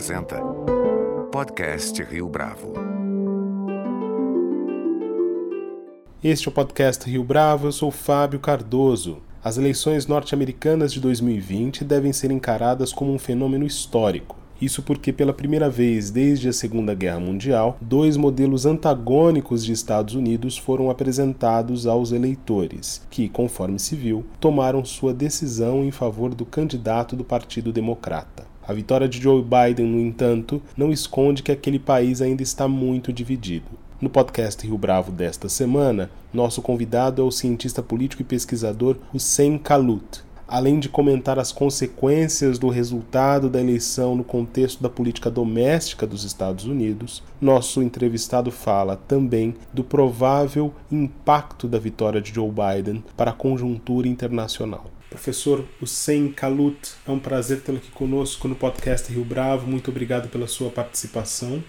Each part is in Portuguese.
apresenta Podcast Rio Bravo. Este é o podcast Rio Bravo, eu sou Fábio Cardoso. As eleições norte-americanas de 2020 devem ser encaradas como um fenômeno histórico. Isso porque, pela primeira vez desde a Segunda Guerra Mundial, dois modelos antagônicos de Estados Unidos foram apresentados aos eleitores, que, conforme se viu, tomaram sua decisão em favor do candidato do Partido Democrata. A vitória de Joe Biden, no entanto, não esconde que aquele país ainda está muito dividido. No podcast Rio Bravo desta semana, nosso convidado é o cientista político e pesquisador Hussein Kalut, além de comentar as consequências do resultado da eleição no contexto da política doméstica dos Estados Unidos, nosso entrevistado fala também do provável impacto da vitória de Joe Biden para a conjuntura internacional. Professor Hussein Kalut, é um prazer tê-lo aqui conosco no podcast Rio Bravo. Muito obrigado pela sua participação.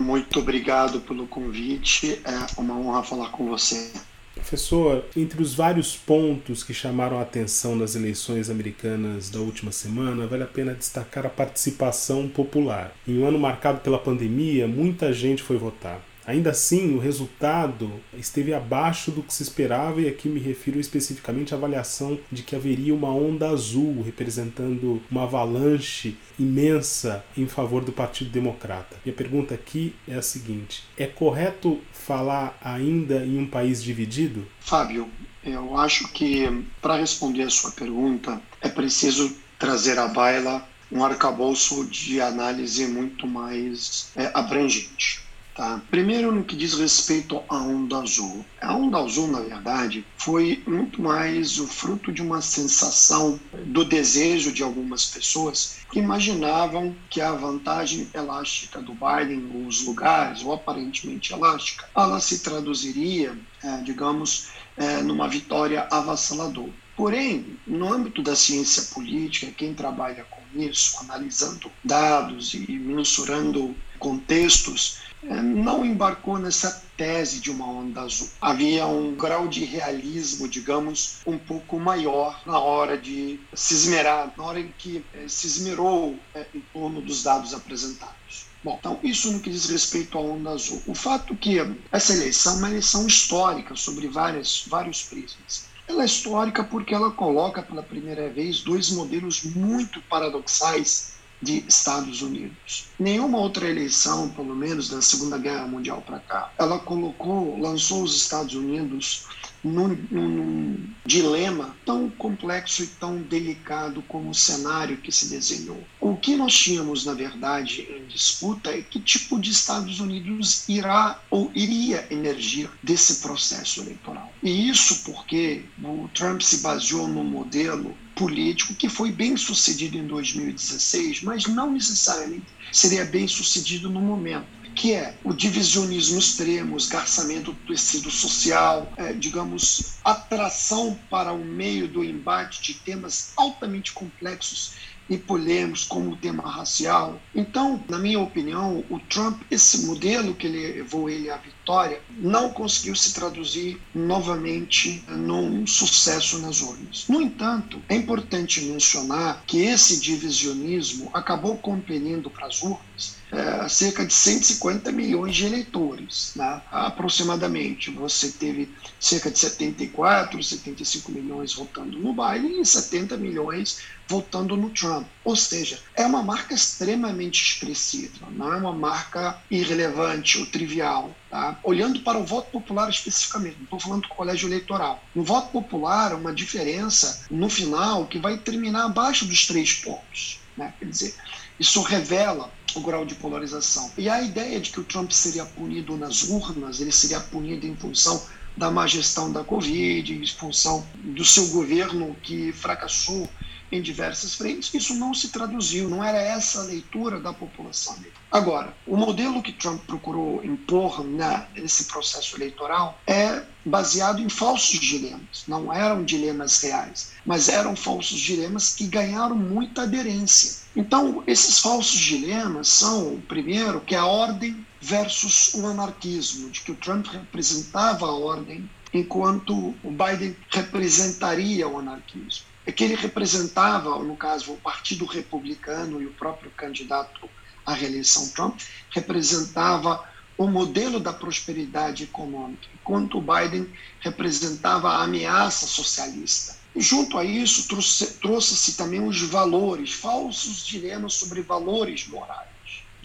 Muito obrigado pelo convite. É uma honra falar com você. Professor, entre os vários pontos que chamaram a atenção nas eleições americanas da última semana, vale a pena destacar a participação popular. Em um ano marcado pela pandemia, muita gente foi votar. Ainda assim, o resultado esteve abaixo do que se esperava, e aqui me refiro especificamente à avaliação de que haveria uma onda azul representando uma avalanche imensa em favor do Partido Democrata. Minha pergunta aqui é a seguinte: é correto falar ainda em um país dividido? Fábio, eu acho que para responder a sua pergunta é preciso trazer à baila um arcabouço de análise muito mais é, abrangente. Tá? Primeiro, no que diz respeito à onda azul. A onda azul, na verdade, foi muito mais o fruto de uma sensação do desejo de algumas pessoas que imaginavam que a vantagem elástica do Biden nos lugares, ou aparentemente elástica, ela se traduziria, é, digamos, é, numa vitória avassaladora. Porém, no âmbito da ciência política, quem trabalha com isso, analisando dados e mensurando contextos, não embarcou nessa tese de uma onda azul. Havia um grau de realismo, digamos, um pouco maior na hora de se esmerar, na hora em que eh, se esmerou eh, em torno dos dados apresentados. Bom, então isso no que diz respeito à onda azul. O fato que essa eleição é uma eleição histórica sobre várias, vários prismas. Ela é histórica porque ela coloca pela primeira vez dois modelos muito paradoxais de Estados Unidos. Nenhuma outra eleição, pelo menos da Segunda Guerra Mundial para cá, ela colocou, lançou os Estados Unidos num, num, dilema tão complexo e tão delicado como o cenário que se desenhou. O que nós tínhamos, na verdade, em disputa é que tipo de Estados Unidos irá ou iria emergir desse processo eleitoral. E isso porque o Trump se baseou no modelo político que foi bem sucedido em 2016, mas não necessariamente seria bem sucedido no momento que é o divisionismo extremo, esgarçamento do tecido social, é, digamos, atração para o meio do embate de temas altamente complexos e polêmicos como o tema racial. Então, na minha opinião, o Trump, esse modelo que levou ele à vitória, não conseguiu se traduzir novamente num sucesso nas urnas. No entanto, é importante mencionar que esse divisionismo acabou compelindo para as urnas é, cerca de 150 milhões de eleitores, né? aproximadamente. Você teve cerca de 74, 75 milhões votando no Biden e 70 milhões votando no Trump. Ou seja, é uma marca extremamente expressiva, não é uma marca irrelevante ou trivial. Tá? Olhando para o voto popular especificamente, não estou falando do colégio eleitoral. No voto popular, uma diferença no final que vai terminar abaixo dos três pontos. Né? Quer dizer, isso revela o grau de polarização. E a ideia de que o Trump seria punido nas urnas, ele seria punido em função da má gestão da Covid, em função do seu governo que fracassou em diversas frentes, isso não se traduziu, não era essa a leitura da população. Agora, o modelo que Trump procurou impor nesse processo eleitoral é baseado em falsos dilemas. Não eram dilemas reais, mas eram falsos dilemas que ganharam muita aderência. Então, esses falsos dilemas são, primeiro, que é a ordem versus o anarquismo, de que o Trump representava a ordem, enquanto o Biden representaria o anarquismo é que ele representava, no caso, o Partido Republicano e o próprio candidato a reeleição Trump, representava o modelo da prosperidade econômica, enquanto o Biden representava a ameaça socialista. E junto a isso, trouxe-se também os valores, falsos dilemas sobre valores morais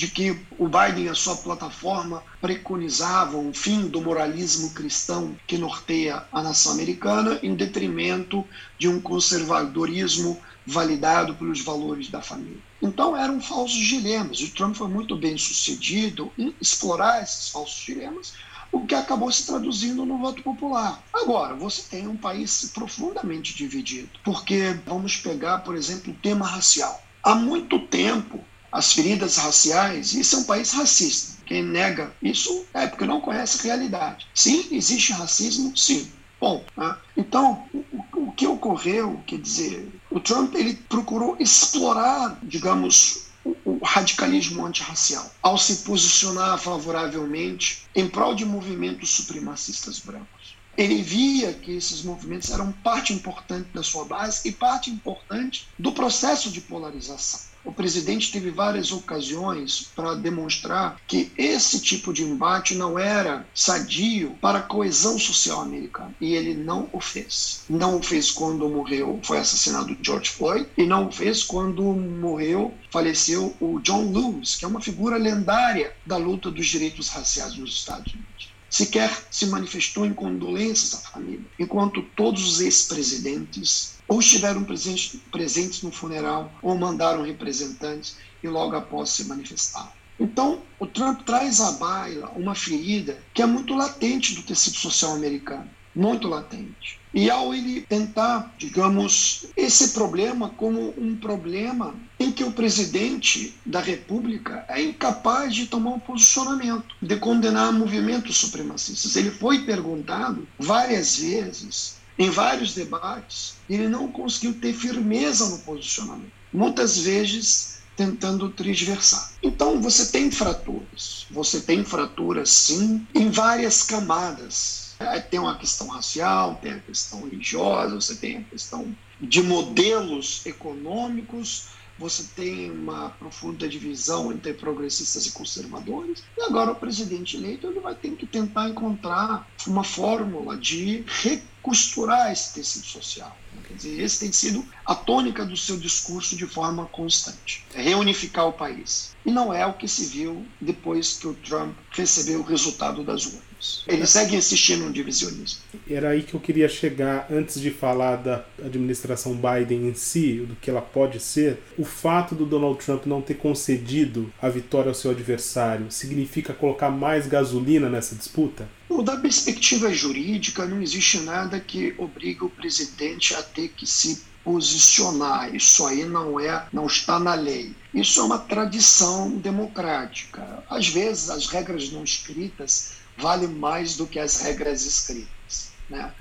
de que o Biden e a sua plataforma preconizavam o fim do moralismo cristão que norteia a nação americana em detrimento de um conservadorismo validado pelos valores da família. Então eram falsos dilemas. O Trump foi muito bem sucedido em explorar esses falsos dilemas, o que acabou se traduzindo no voto popular. Agora, você tem um país profundamente dividido, porque vamos pegar, por exemplo, o tema racial. Há muito tempo, as feridas raciais, isso é um país racista. Quem nega isso é porque não conhece a realidade. Sim, existe racismo, sim. Bom, né? então, o, o que ocorreu, quer dizer, o Trump ele procurou explorar, digamos, o, radicalismo antirracial ao se posicionar favoravelmente em prol de movimentos supremacistas brancos. Ele via que esses movimentos eram parte importante da sua base e parte importante do processo de polarização. O presidente teve várias ocasiões para demonstrar que esse tipo de embate não era sadio para a coesão social americana. E ele não o fez. Não o fez quando morreu, foi assassinado George Floyd, e não o fez quando morreu, faleceu o John Lewis, que é uma figura lendária da luta dos direitos raciais nos Estados Unidos sequer se manifestou em condolências à família, enquanto todos os ex-presidentes ou estiveram presentes, presentes no funeral ou mandaram representantes e logo após se manifestaram. Então, o Trump traz à baila uma ferida que é muito latente do tecido social americano, muito latente. E ao ele tentar, digamos, esse problema como um problema em que o presidente da República é incapaz de tomar um posicionamento, de condenar movimentos supremacistas. Ele foi perguntado várias vezes, em vários debates, ele não conseguiu ter firmeza no posicionamento. Muitas vezes tentando transversar. Então você tem fraturas, você tem fraturas sim em várias camadas tem uma questão racial, tem a questão religiosa, você tem a questão de modelos econômicos, você tem uma profunda divisão entre progressistas e conservadores. E agora o presidente eleito ele vai ter que tentar encontrar uma fórmula de recosturar esse tecido social. Quer dizer, esse tem sido a tônica do seu discurso de forma constante. É reunificar o país. E não é o que se viu depois que o Trump recebeu o resultado das urnas. Ele segue insistindo no divisionismo. Era aí que eu queria chegar antes de falar da administração Biden em si, do que ela pode ser. O fato do Donald Trump não ter concedido a vitória ao seu adversário significa colocar mais gasolina nessa disputa? da perspectiva jurídica, não existe nada que obrigue o presidente a ter que se posicionar. Isso aí não é, não está na lei. Isso é uma tradição democrática. Às vezes as regras não escritas vale mais do que as regras escritas. Né?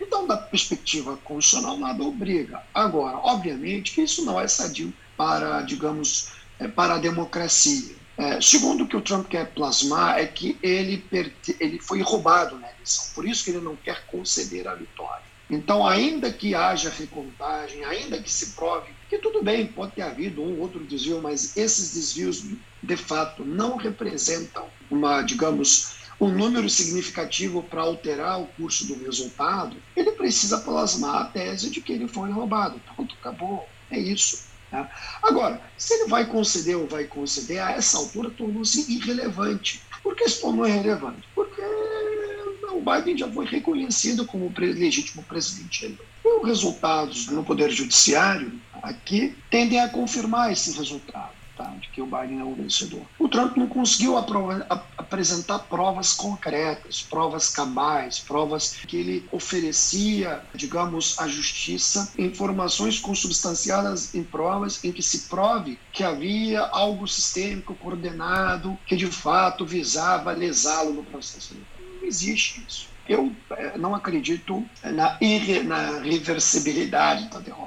Então, da perspectiva constitucional, nada obriga. Agora, obviamente que isso não é sadio para, digamos, é, para a democracia. É, segundo o que o Trump quer plasmar é que ele, ele foi roubado na eleição, por isso que ele não quer conceder a vitória. Então, ainda que haja recontagem, ainda que se prove que tudo bem, pode ter havido um ou outro desvio, mas esses desvios, de fato, não representam uma, digamos, um número significativo para alterar o curso do resultado, ele precisa plasmar a tese de que ele foi roubado. Pronto, acabou. É isso. Tá? Agora, se ele vai conceder ou vai conceder, a essa altura tornou-se irrelevante. Por que se tornou irrelevante? Porque o Biden já foi reconhecido como legítimo presidente. E os resultados no Poder Judiciário aqui tendem a confirmar esse resultado tá? de que o Biden é o vencedor. O Trump não conseguiu apresentar provas concretas, provas cabais, provas que ele oferecia, digamos, à justiça, informações consubstanciadas em provas em que se prove que havia algo sistêmico, coordenado, que de fato visava lesá-lo no processo. Não existe isso. Eu eh, não acredito na, na reversibilidade da derrota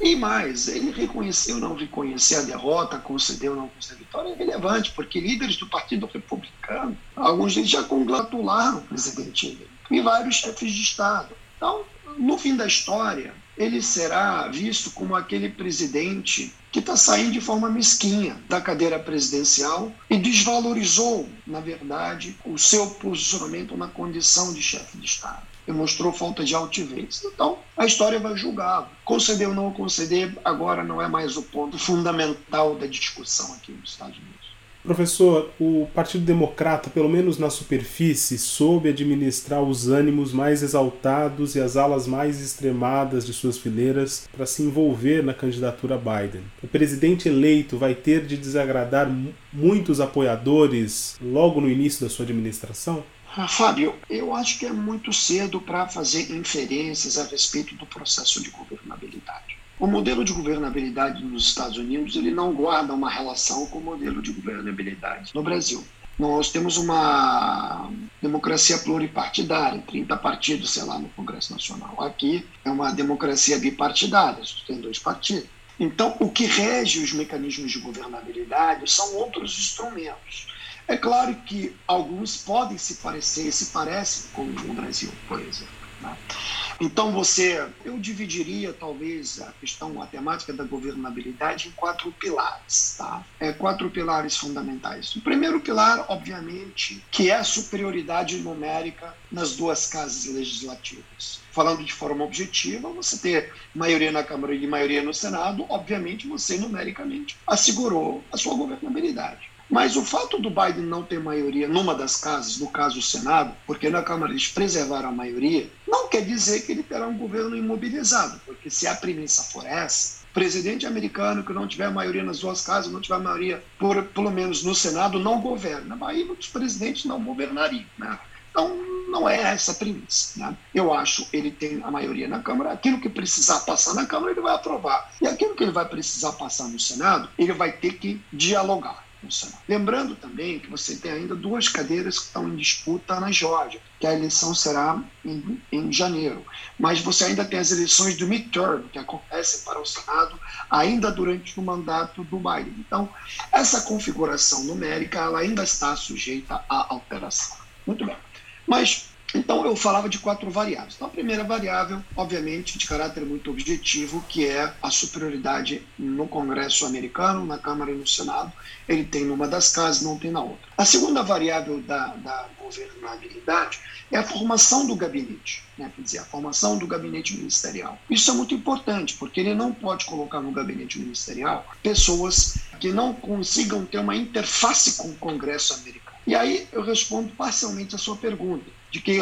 e mais, ele reconheceu ou não reconhecer a derrota, concedeu ou não concedeu a vitória, é relevante, porque líderes do Partido Republicano, alguns deles já congratularam o presidente eleito, e vários chefes de Estado. Então, no fim da história, ele será visto como aquele presidente que está saindo de forma mesquinha da cadeira presidencial e desvalorizou, na verdade, o seu posicionamento na condição de chefe de Estado. Mostrou falta de altivez. Então, a história vai julgá-lo. Conceder ou não conceder, agora não é mais o ponto fundamental da discussão aqui nos Estados Unidos. Professor, o Partido Democrata, pelo menos na superfície, soube administrar os ânimos mais exaltados e as alas mais extremadas de suas fileiras para se envolver na candidatura Biden. O presidente eleito vai ter de desagradar muitos apoiadores logo no início da sua administração? Ah, Fábio, eu acho que é muito cedo para fazer inferências a respeito do processo de governabilidade. O modelo de governabilidade nos Estados Unidos ele não guarda uma relação com o modelo de governabilidade no Brasil. Nós temos uma democracia pluripartidária, 30 partidos, sei lá, no Congresso Nacional. Aqui é uma democracia bipartidária, tem dois partidos. Então, o que rege os mecanismos de governabilidade são outros instrumentos. É claro que alguns podem se parecer, se parecem com o Brasil, por exemplo. Né? Então você, eu dividiria talvez a questão matemática da governabilidade em quatro pilares, tá? É, quatro pilares fundamentais. O primeiro pilar, obviamente, que é a superioridade numérica nas duas casas legislativas. Falando de forma objetiva, você ter maioria na Câmara e maioria no Senado, obviamente você numericamente assegurou a sua governabilidade. Mas o fato do Biden não ter maioria numa das casas, no caso o Senado, porque na Câmara eles preservaram a maioria, não quer dizer que ele terá um governo imobilizado, porque se a premissa for essa, presidente americano que não tiver maioria nas duas casas, não tiver maioria, por, pelo menos no Senado, não governa. Aí muitos presidentes não governariam. Né? Então, não é essa a premissa. Né? Eu acho ele tem a maioria na Câmara, aquilo que precisar passar na Câmara, ele vai aprovar. E aquilo que ele vai precisar passar no Senado, ele vai ter que dialogar. Lembrando também que você tem ainda duas cadeiras que estão em disputa na Geórgia, que a eleição será em, em janeiro. Mas você ainda tem as eleições do midterm, que acontecem para o Senado ainda durante o mandato do Biden. Então, essa configuração numérica ela ainda está sujeita à alteração. Muito bem. Mas então, eu falava de quatro variáveis. Então, a primeira variável, obviamente, de caráter muito objetivo, que é a superioridade no Congresso americano, na Câmara e no Senado. Ele tem numa das casas, não tem na outra. A segunda variável da, da governabilidade é a formação do gabinete, né? quer dizer, a formação do gabinete ministerial. Isso é muito importante, porque ele não pode colocar no gabinete ministerial pessoas que não consigam ter uma interface com o Congresso americano. E aí eu respondo parcialmente a sua pergunta de que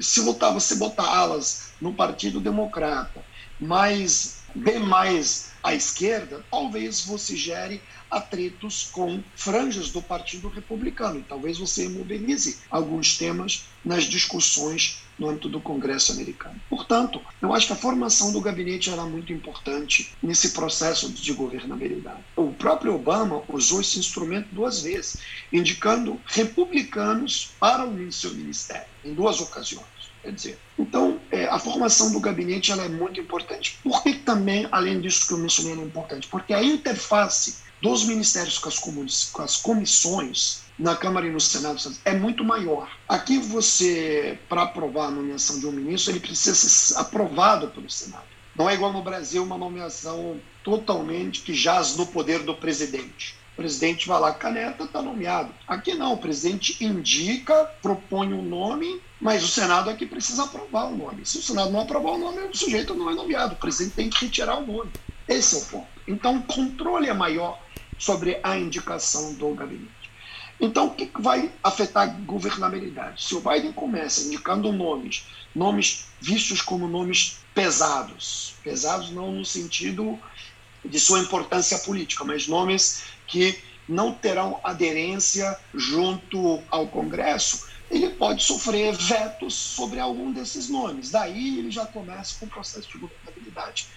se você botar alas no Partido Democrata, mas bem mais à esquerda, talvez você gere atritos com franjas do Partido Republicano. Talvez você mobilize alguns temas nas discussões no âmbito do Congresso americano. Portanto, eu acho que a formação do gabinete era muito importante nesse processo de governabilidade. O próprio Obama usou esse instrumento duas vezes, indicando republicanos para o seu ministério, em duas ocasiões. Quer dizer, então, é, a formação do gabinete ela é muito importante. Por que também, além disso que eu mencionei, é importante? Porque a interface dos ministérios com as, com as comissões na Câmara e no Senado é muito maior. Aqui você, para aprovar a nomeação de um ministro, ele precisa ser aprovado pelo Senado. Não é igual no Brasil uma nomeação totalmente que jaz no poder do presidente. O presidente vai lá, caneta, está nomeado. Aqui não, o presidente indica, propõe um nome, mas o Senado aqui precisa aprovar o nome. Se o Senado não aprovar o nome, o sujeito não é nomeado. O presidente tem que retirar o nome. Esse é o ponto. Então, o controle é maior sobre a indicação do gabinete. Então, o que vai afetar a governabilidade? Se o Biden começa indicando nomes, nomes vistos como nomes pesados, pesados não no sentido de sua importância política, mas nomes que não terão aderência junto ao Congresso, ele pode sofrer vetos sobre algum desses nomes. Daí ele já começa com o processo de governabilidade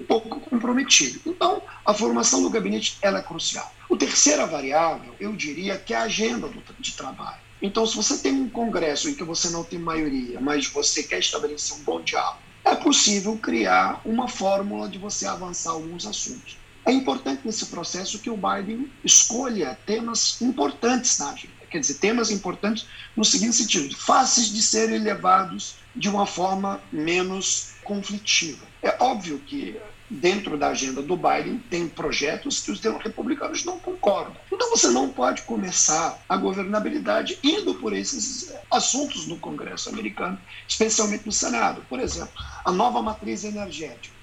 um pouco comprometido. Então, a formação do gabinete ela é crucial. O terceira variável, eu diria que é a agenda do, de trabalho. Então, se você tem um congresso em que você não tem maioria, mas você quer estabelecer um bom diálogo, é possível criar uma fórmula de você avançar alguns assuntos. É importante nesse processo que o Biden escolha temas importantes na agenda. Quer dizer, temas importantes no seguinte sentido: fáceis de serem levados de uma forma menos conflitiva. É óbvio que dentro da agenda do Biden tem projetos que os republicanos não concordam. Então você não pode começar a governabilidade indo por esses assuntos no Congresso americano, especialmente no Senado. Por exemplo, a nova matriz energética.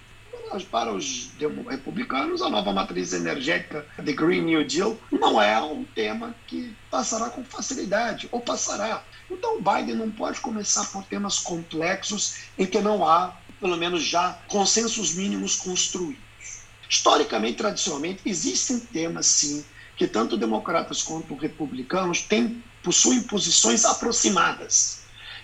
Para os republicanos, a nova matriz energética, the Green New Deal, não é um tema que passará com facilidade, ou passará. Então, o Biden não pode começar por temas complexos em que não há pelo menos já consensos mínimos construídos. Historicamente, tradicionalmente, existem temas, sim, que tanto democratas quanto republicanos têm, possuem posições aproximadas.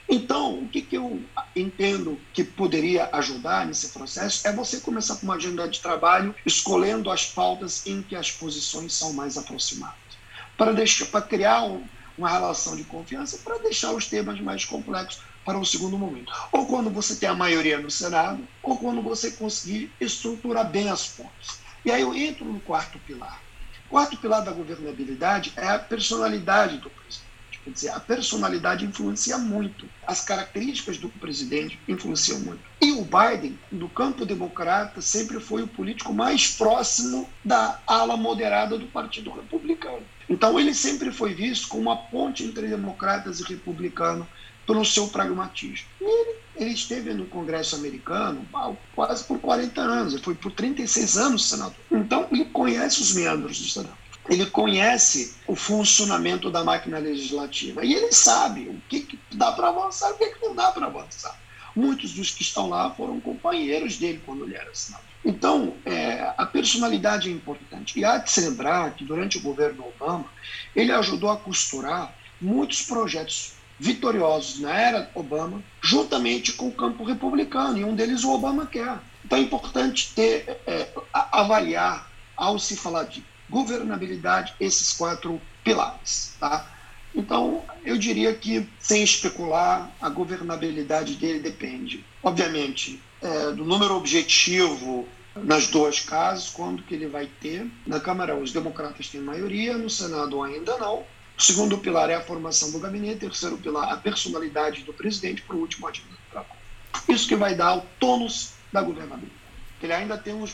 Então, o que, que eu entendo que poderia ajudar nesse processo é você começar com uma agenda de trabalho escolhendo as pautas em que as posições são mais aproximadas. Para, deixar, para criar um, uma relação de confiança, para deixar os temas mais complexos para o segundo momento. Ou quando você tem a maioria no Senado, ou quando você conseguir estruturar bem as pontes. E aí eu entro no quarto pilar. O quarto pilar da governabilidade é a personalidade do presidente. Quer dizer, a personalidade influencia muito. As características do presidente influenciam muito. E o Biden, do campo democrata, sempre foi o político mais próximo da ala moderada do Partido Republicano. Então, ele sempre foi visto como uma ponte entre democratas e republicanos pelo seu pragmatismo. Ele, ele esteve no Congresso americano quase por 40 anos, ele foi por 36 anos senador. Então, ele conhece os meandros do Senado. Ele conhece o funcionamento da máquina legislativa e ele sabe o que, que dá para avançar e o que, que não dá para avançar. Muitos dos que estão lá foram companheiros dele quando ele era senador. Então, é, a personalidade é importante. E há de se lembrar que, durante o governo Obama, ele ajudou a costurar muitos projetos vitoriosos na era Obama, juntamente com o campo republicano, e um deles o Obama quer. Então é importante ter, é, avaliar, ao se falar de governabilidade, esses quatro pilares. Tá? Então, eu diria que, sem especular, a governabilidade dele depende, obviamente, é, do número objetivo nas duas casas, quando que ele vai ter. Na Câmara, os democratas têm maioria, no Senado ainda não. O segundo pilar é a formação do gabinete, o terceiro pilar a personalidade do presidente, o último administrador. Isso que vai dar o tônus da governabilidade. Ele ainda tem os,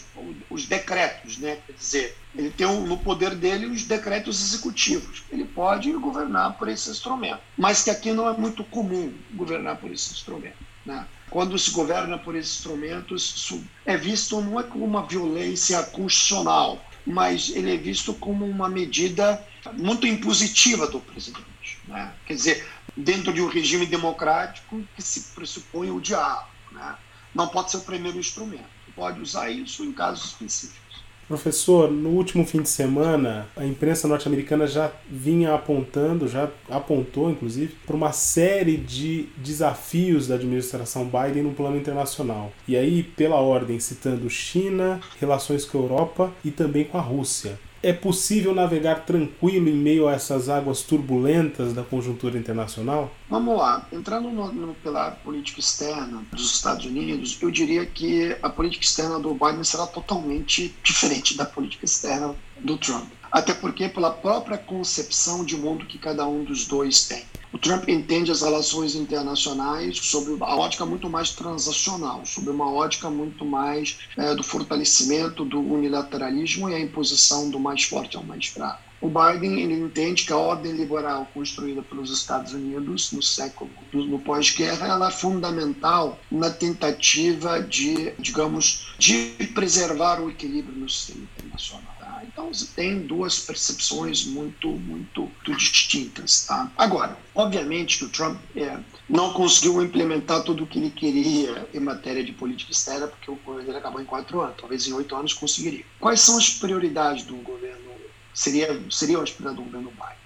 os decretos, né? quer dizer, ele tem no poder dele os decretos executivos. Ele pode governar por esse instrumento, mas que aqui não é muito comum governar por esse instrumento. Né? Quando se governa por esse instrumento, isso é visto não é como uma violência constitucional, mas ele é visto como uma medida muito impositiva do presidente. Né? Quer dizer, dentro de um regime democrático que se pressupõe o diálogo. Né? Não pode ser o primeiro instrumento, pode usar isso em casos específicos. Professor, no último fim de semana, a imprensa norte-americana já vinha apontando, já apontou inclusive, para uma série de desafios da administração Biden no plano internacional. E aí, pela ordem, citando China, relações com a Europa e também com a Rússia. É possível navegar tranquilo em meio a essas águas turbulentas da conjuntura internacional? Vamos lá. Entrando no, no pilar política externa dos Estados Unidos, eu diria que a política externa do Biden será totalmente diferente da política externa do Trump. Até porque, pela própria concepção de mundo que cada um dos dois tem. O Trump entende as relações internacionais sob uma ótica muito mais transacional, sob uma ótica muito mais é, do fortalecimento do unilateralismo e a imposição do mais forte ao mais fraco. O Biden ele entende que a ordem liberal construída pelos Estados Unidos no século no pós-guerra ela é fundamental na tentativa de, digamos, de preservar o equilíbrio no sistema internacional. Então você tem duas percepções muito, muito, muito distintas. Tá? Agora, obviamente que o Trump é, não conseguiu implementar tudo o que ele queria em matéria de política externa, porque o governo dele acabou em quatro anos, talvez em oito anos conseguiria. Quais são as prioridades do governo? Seria, seriam as prioridades do governo Biden?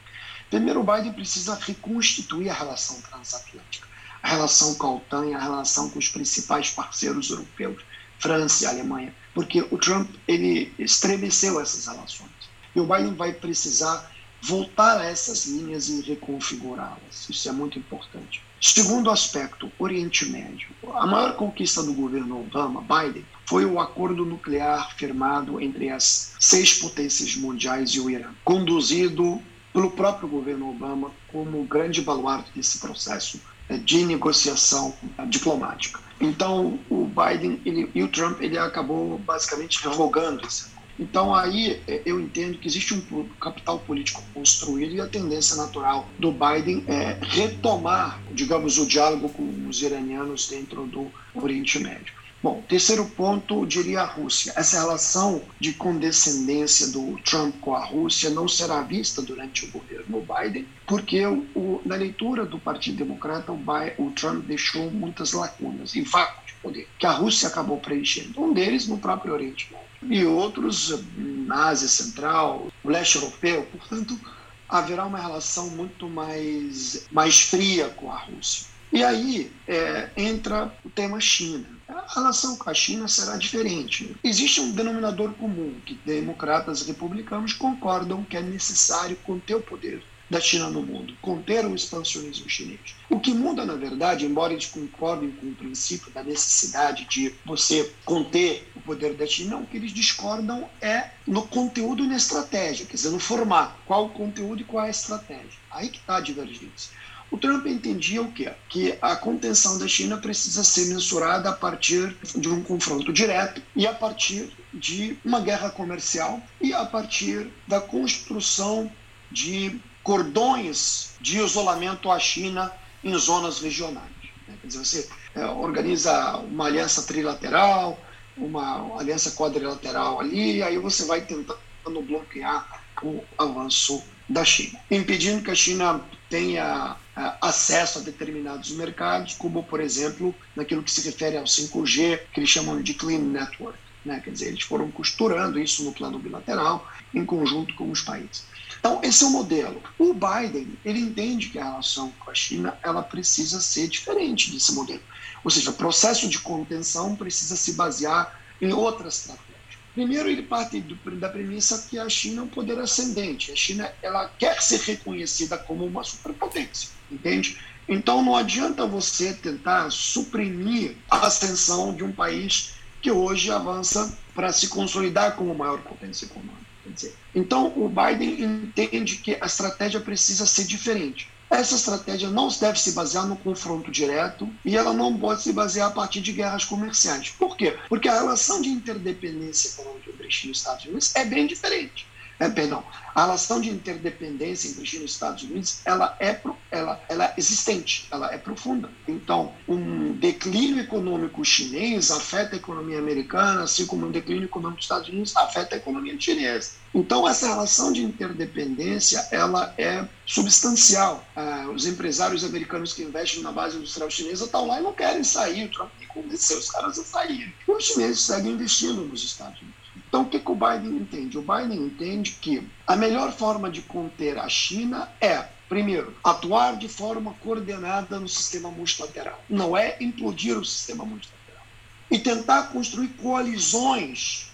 Primeiro, o Biden precisa reconstituir a relação transatlântica, a relação com a OTAN e a relação com os principais parceiros europeus, França e Alemanha porque o Trump ele estremeceu essas relações. E o Biden vai precisar voltar a essas linhas e reconfigurá-las. Isso é muito importante. Segundo aspecto, Oriente Médio. A maior conquista do governo Obama, Biden, foi o acordo nuclear firmado entre as seis potências mundiais e o Irã, conduzido pelo próprio governo Obama como grande baluarte desse processo de negociação diplomática. Então, o Biden ele, e o Trump ele acabou basicamente revogando esse então aí é, eu entendo que existe um capital político construído e a tendência natural do Biden é retomar, digamos, o diálogo com os iranianos dentro do Oriente Médio. Bom, terceiro ponto, diria a Rússia. Essa relação de condescendência do Trump com a Rússia não será vista durante o governo Biden, porque o, na leitura do Partido Democrata, o, Biden, o Trump deixou muitas lacunas e vácuo de poder, que a Rússia acabou preenchendo. Um deles no próprio Oriente Médio e outros na Ásia Central, o leste europeu. Portanto, haverá uma relação muito mais, mais fria com a Rússia. E aí é, entra o tema China. A relação com a China será diferente. Existe um denominador comum que democratas e republicanos concordam que é necessário conter o poder da China no mundo, conter o expansionismo chinês. O que muda, na verdade, embora eles concordem com o princípio da necessidade de você conter o poder da China, o que eles discordam é no conteúdo e na estratégia, quer dizer, no formato, qual o conteúdo e qual a estratégia. Aí que está a divergência. O Trump entendia o quê? Que a contenção da China precisa ser mensurada a partir de um confronto direto e a partir de uma guerra comercial e a partir da construção de cordões de isolamento à China em zonas regionais. Quer dizer, você é, organiza uma aliança trilateral, uma aliança quadrilateral ali, aí você vai tentando bloquear o avanço da China, impedindo que a China tenha acesso a determinados mercados, como, por exemplo, naquilo que se refere ao 5G, que eles chamam de Clean Network. Né? Quer dizer, eles foram costurando isso no plano bilateral, em conjunto com os países. Então, esse é o modelo. O Biden, ele entende que a relação com a China ela precisa ser diferente desse modelo. Ou seja, o processo de contenção precisa se basear em outra estratégia. Primeiro, ele parte do, da premissa que a China é um poder ascendente. A China ela quer ser reconhecida como uma superpotência, entende? Então, não adianta você tentar suprimir a ascensão de um país que hoje avança para se consolidar como maior potência econômica. Dizer, então, o Biden entende que a estratégia precisa ser diferente. Essa estratégia não deve se basear no confronto direto e ela não pode se basear a partir de guerras comerciais. Por quê? Porque a relação de interdependência econômica entre China e Estados Unidos é bem diferente é, perdão, a relação de interdependência entre China e Estados Unidos ela é, ela, ela é existente, ela é profunda. Então, um declínio econômico chinês afeta a economia americana, assim como um declínio econômico dos Estados Unidos afeta a economia chinesa. Então, essa relação de interdependência ela é substancial. Ah, os empresários americanos que investem na base industrial chinesa estão lá e não querem sair. O Trump tem que convencer os caras a saírem. E os chineses seguem investindo nos Estados Unidos. Então, o que, que o Biden entende? O Biden entende que a melhor forma de conter a China é Primeiro, atuar de forma coordenada no sistema multilateral. Não é implodir o sistema multilateral. E tentar construir coalizões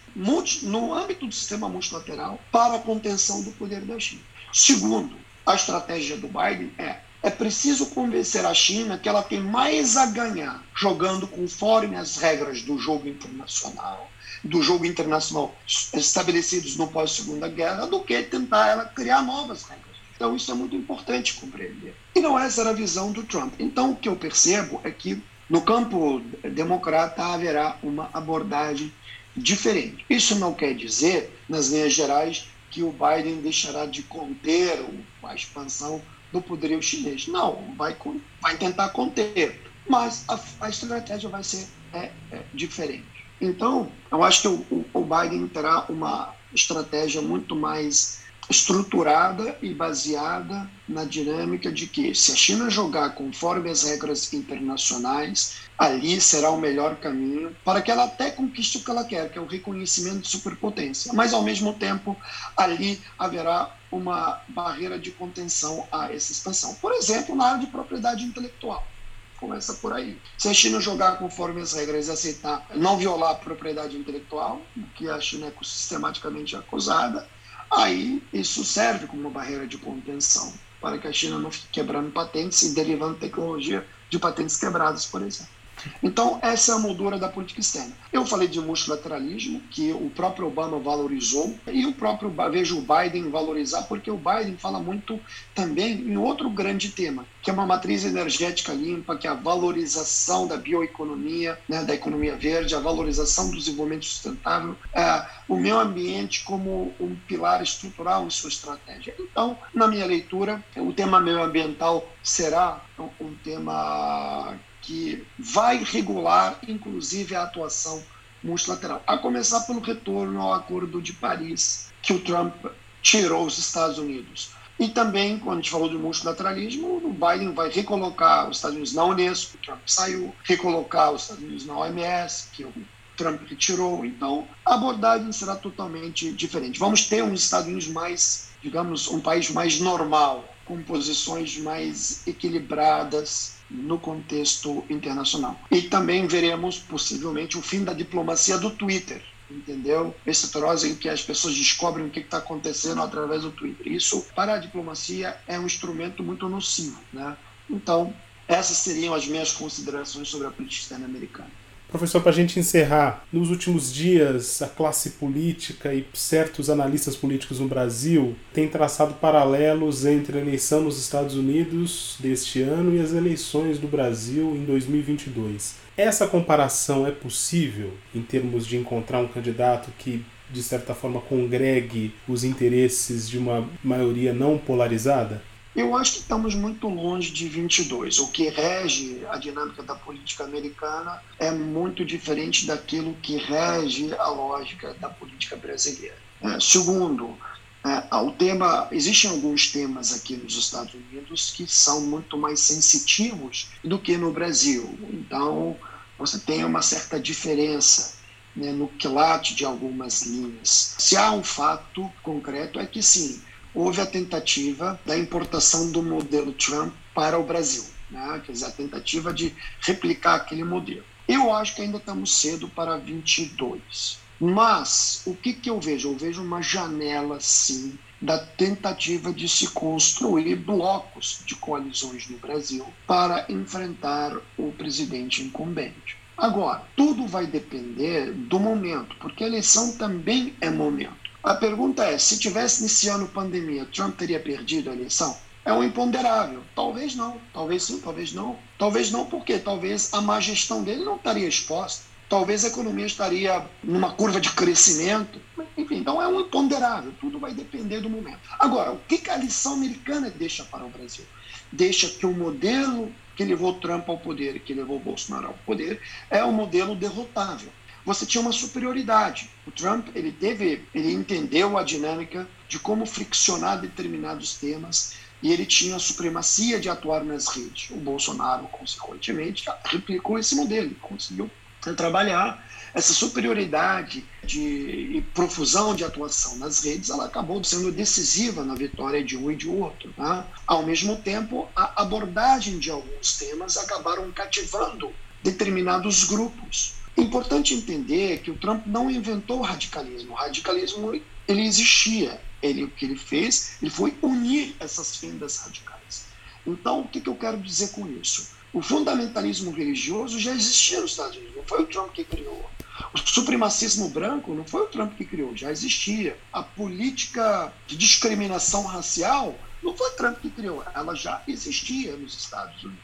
no âmbito do sistema multilateral para a contenção do poder da China. Segundo, a estratégia do Biden é é preciso convencer a China que ela tem mais a ganhar jogando conforme as regras do jogo internacional do jogo internacional estabelecidos no pós-segunda guerra do que tentar ela criar novas regras. Então isso é muito importante compreender. E não essa era a visão do Trump. Então o que eu percebo é que no campo democrata haverá uma abordagem diferente. Isso não quer dizer, nas linhas gerais, que o Biden deixará de conter a expansão do poderio chinês. Não, vai, vai tentar conter, mas a, a estratégia vai ser é, é, diferente. Então, eu acho que o, o Biden terá uma estratégia muito mais estruturada e baseada na dinâmica de que se a China jogar conforme as regras internacionais, ali será o melhor caminho para que ela até conquiste o que ela quer, que é o reconhecimento de superpotência. Mas ao mesmo tempo, ali haverá uma barreira de contenção a essa expansão. Por exemplo, na área de propriedade intelectual começa por aí. Se a China jogar conforme as regras e aceitar não violar a propriedade intelectual, que a China é sistematicamente acusada, aí isso serve como uma barreira de contenção para que a China não fique quebrando patentes e derivando tecnologia de patentes quebradas, por exemplo. Então, essa é a moldura da política externa. Eu falei de multilateralismo, que o próprio Obama valorizou, e o próprio vejo o Biden valorizar, porque o Biden fala muito também em outro grande tema, que é uma matriz energética limpa, que é a valorização da bioeconomia, né, da economia verde, a valorização do desenvolvimento sustentável, é, o meio ambiente como um pilar estrutural em sua estratégia. Então, na minha leitura, o tema meio ambiental será um tema que vai regular, inclusive, a atuação multilateral. A começar pelo retorno ao Acordo de Paris, que o Trump tirou os Estados Unidos. E também, quando a gente falou do multilateralismo, o Biden vai recolocar os Estados Unidos na Unesco, o Trump saiu, recolocar os Estados Unidos na OMS, que o Trump retirou. Então, a abordagem será totalmente diferente. Vamos ter uns Estados Unidos mais, digamos, um país mais normal, com posições mais equilibradas, no contexto internacional. E também veremos possivelmente o fim da diplomacia do Twitter, entendeu? Esse troço em que as pessoas descobrem o que está acontecendo através do Twitter. Isso, para a diplomacia, é um instrumento muito nocivo, né? Então, essas seriam as minhas considerações sobre a política externa americana. Professor, para a gente encerrar, nos últimos dias a classe política e certos analistas políticos no Brasil têm traçado paralelos entre a eleição nos Estados Unidos deste ano e as eleições do Brasil em 2022. Essa comparação é possível em termos de encontrar um candidato que de certa forma congregue os interesses de uma maioria não polarizada? Eu acho que estamos muito longe de 22. O que rege a dinâmica da política americana é muito diferente daquilo que rege a lógica da política brasileira. É, segundo, é, tema, existem alguns temas aqui nos Estados Unidos que são muito mais sensitivos do que no Brasil. Então, você tem uma certa diferença né, no quilate de algumas linhas. Se há um fato concreto, é que sim, houve a tentativa da importação do modelo Trump para o Brasil, né? quer dizer, a tentativa de replicar aquele modelo. Eu acho que ainda estamos cedo para 22. Mas o que, que eu vejo? Eu vejo uma janela, sim, da tentativa de se construir blocos de coalizões no Brasil para enfrentar o presidente incumbente. Agora, tudo vai depender do momento, porque a eleição também é momento. A pergunta é: se tivesse nesse ano pandemia, Trump teria perdido a eleição? É um imponderável. Talvez não, talvez sim, talvez não. Talvez não, porque talvez a má gestão dele não estaria exposta. Talvez a economia estaria numa curva de crescimento. Enfim, então é um imponderável. Tudo vai depender do momento. Agora, o que a lição americana deixa para o Brasil? Deixa que o modelo que levou Trump ao poder e que levou Bolsonaro ao poder é um modelo derrotável você tinha uma superioridade. O Trump, ele teve, ele entendeu a dinâmica de como friccionar determinados temas e ele tinha a supremacia de atuar nas redes. O Bolsonaro, consequentemente, replicou esse modelo, conseguiu trabalhar essa superioridade de profusão de atuação nas redes, ela acabou sendo decisiva na vitória de um e de outro. Né? Ao mesmo tempo, a abordagem de alguns temas acabaram cativando determinados grupos. É importante entender que o Trump não inventou o radicalismo. O radicalismo ele existia. Ele, o que ele fez, ele foi unir essas fendas radicais. Então, o que, que eu quero dizer com isso? O fundamentalismo religioso já existia nos Estados Unidos, não foi o Trump que criou. O supremacismo branco não foi o Trump que criou, já existia. A política de discriminação racial não foi o Trump que criou, ela já existia nos Estados Unidos.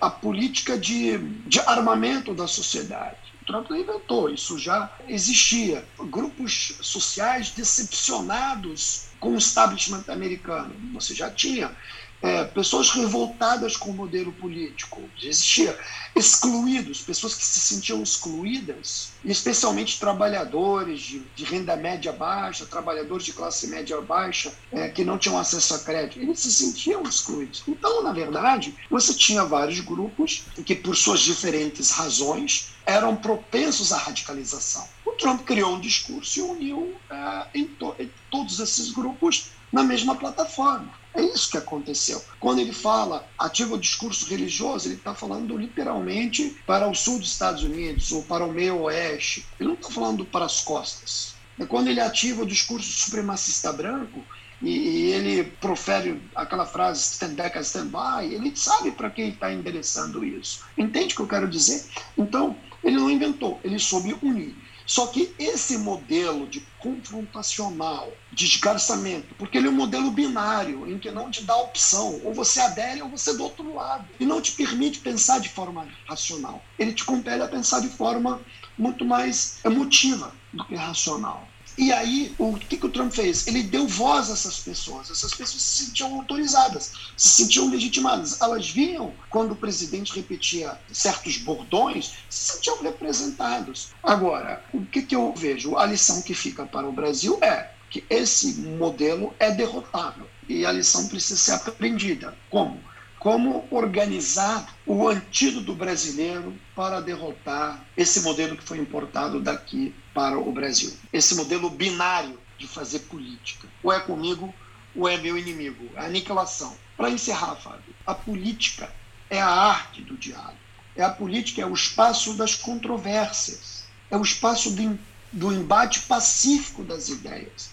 A política de, de armamento da sociedade Trump não inventou, isso já existia. Grupos sociais decepcionados com o establishment americano, você já tinha é, pessoas revoltadas com o modelo político, existia excluídos, pessoas que se sentiam excluídas, especialmente trabalhadores de, de renda média baixa, trabalhadores de classe média baixa, é, que não tinham acesso a crédito, eles se sentiam excluídos. Então, na verdade, você tinha vários grupos que, por suas diferentes razões, eram propensos à radicalização. O Trump criou um discurso e uniu é, em, to todos esses grupos na mesma plataforma. É isso que aconteceu. Quando ele fala ativa o discurso religioso, ele está falando literalmente para o sul dos Estados Unidos ou para o meio oeste. Ele não está falando para as costas. É quando ele ativa o discurso supremacista branco, e, ele profere aquela frase stand back and stand by, ele sabe para quem está endereçando isso. Entende o que eu quero dizer? Então, ele não inventou, ele soube unir. Só que esse modelo de confrontacional, de esgarçamento, porque ele é um modelo binário, em que não te dá opção, ou você adere ou você é do outro lado, e não te permite pensar de forma racional. Ele te compele a pensar de forma muito mais emotiva do que racional. E aí, o que, que o Trump fez? Ele deu voz a essas pessoas. Essas pessoas se sentiam autorizadas, se sentiam legitimadas. Elas viam, quando o presidente repetia certos bordões, se sentiam representados. Agora, o que, que eu vejo? A lição que fica para o Brasil é que esse modelo é derrotável. E a lição precisa ser aprendida. Como? Como organizar o antídoto brasileiro para derrotar esse modelo que foi importado daqui para o Brasil. Esse modelo binário de fazer política. Ou é comigo, ou é meu inimigo. A aniquilação. Para encerrar, Fábio, a política é a arte do diálogo. É a política, é o espaço das controvérsias. É o espaço do, do embate pacífico das ideias.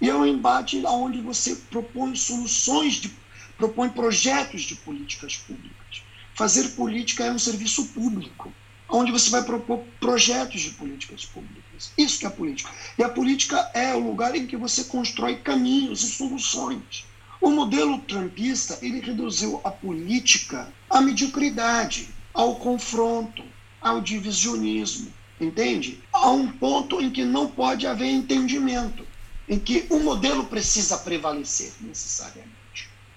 E é um embate onde você propõe soluções de propõe projetos de políticas públicas. Fazer política é um serviço público, onde você vai propor projetos de políticas públicas. Isso que é política. E a política é o lugar em que você constrói caminhos e soluções. O modelo trumpista ele reduziu a política à mediocridade, ao confronto, ao divisionismo, entende? A um ponto em que não pode haver entendimento, em que o modelo precisa prevalecer necessariamente.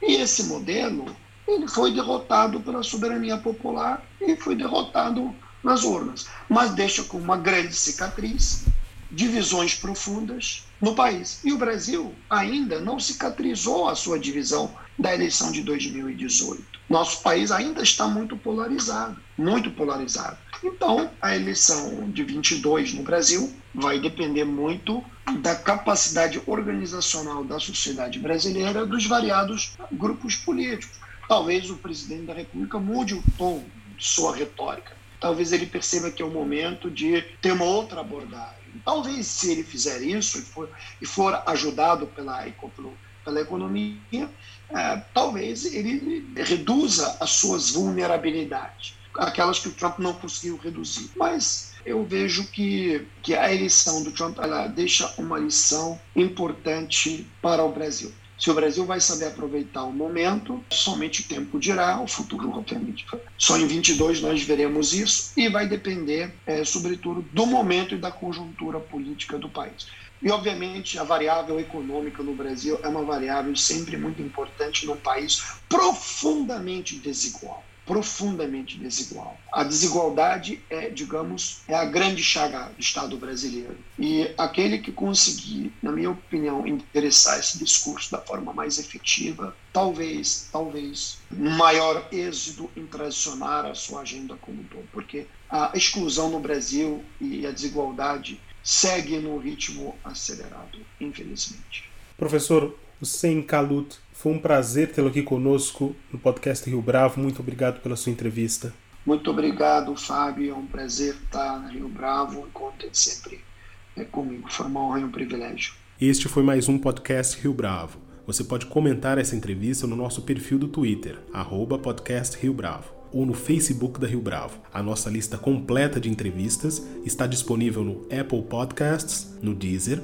E esse modelo ele foi derrotado pela soberania popular e foi derrotado nas urnas, mas deixa com uma grande cicatriz divisões profundas no país. E o Brasil ainda não cicatrizou a sua divisão da eleição de 2018. Nosso país ainda está muito polarizado, muito polarizado. Então, a eleição de 22 no Brasil vai depender muito da capacidade organizacional da sociedade brasileira dos variados grupos políticos. Talvez o presidente da República mude o tom de sua retórica. Talvez ele perceba que é o momento de ter uma outra abordagem. Talvez, se ele fizer isso e for, e for ajudado pela, pela economia, é, talvez ele reduza as suas vulnerabilidades, aquelas que o Trump não conseguiu reduzir. Mas eu vejo que, que a eleição do Trump ela deixa uma lição importante para o Brasil. Se o Brasil vai saber aproveitar o momento, somente o tempo dirá, o futuro, obviamente. Só em 22 nós veremos isso e vai depender, é, sobretudo, do momento e da conjuntura política do país. E, obviamente, a variável econômica no Brasil é uma variável sempre muito importante num país profundamente desigual profundamente desigual. A desigualdade é, digamos, é a grande chaga do Estado brasileiro. E aquele que conseguir, na minha opinião, interessar esse discurso da forma mais efetiva, talvez, talvez, um maior êxito em transicionar a sua agenda como um todo, porque a exclusão no Brasil e a desigualdade segue no ritmo acelerado, infelizmente. Professor Hussein Kalut, foi um prazer tê-lo aqui conosco no podcast Rio Bravo. Muito obrigado pela sua entrevista. Muito obrigado, Fábio. É um prazer estar no Rio Bravo. Contem sempre é, comigo. Foi uma honra e um privilégio. Este foi mais um podcast Rio Bravo. Você pode comentar essa entrevista no nosso perfil do Twitter, arroba podcast Rio Bravo, ou no Facebook da Rio Bravo. A nossa lista completa de entrevistas está disponível no Apple Podcasts, no Deezer,